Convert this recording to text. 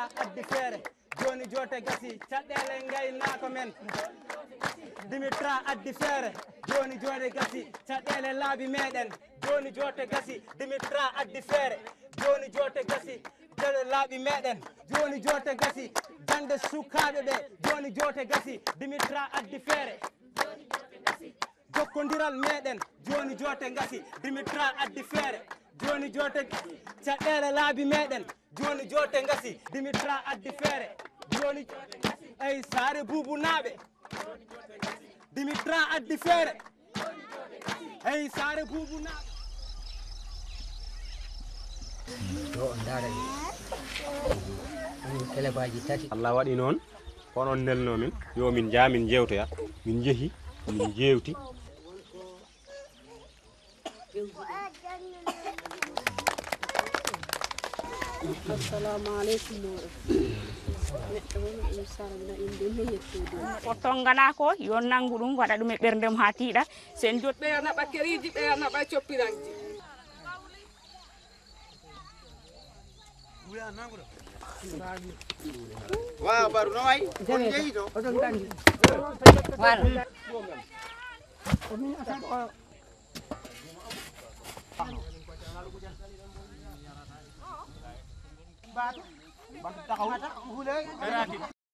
wala addi feere joni joote gasi caɗɗele gaynako men. Dimitra addi feere joni joote gasi caɗɗele laabi meɗen joni joote gasi dimitra addi feere joni joote gasi dere laaɓi meɗen joni joote gasi jande sukaɓe ɓe. Joni joote gasi dimitra addi feere jokkodiral meɗen joni joote gasi dimitra addi feere joni joote caɗɗele laabi meɗen joni joote gasi dimitra addi feere joni eyi saare buubu naaɓe dimitra addi feere eyi saare buubu naaɓe ɗo on ɗi ɗum télébaji tati allah waɗi noon onon ndelno min yo min jaa min jewtoya min jeehi min jewti Potong kan ngala ko yon nangu ɗum waɗa e ɓerdem ha tiiɗa sen jot ɓeya naɓa keriji ɓeya naɓa wa baru no way on wala baatu. Baatu taxaw. taxaw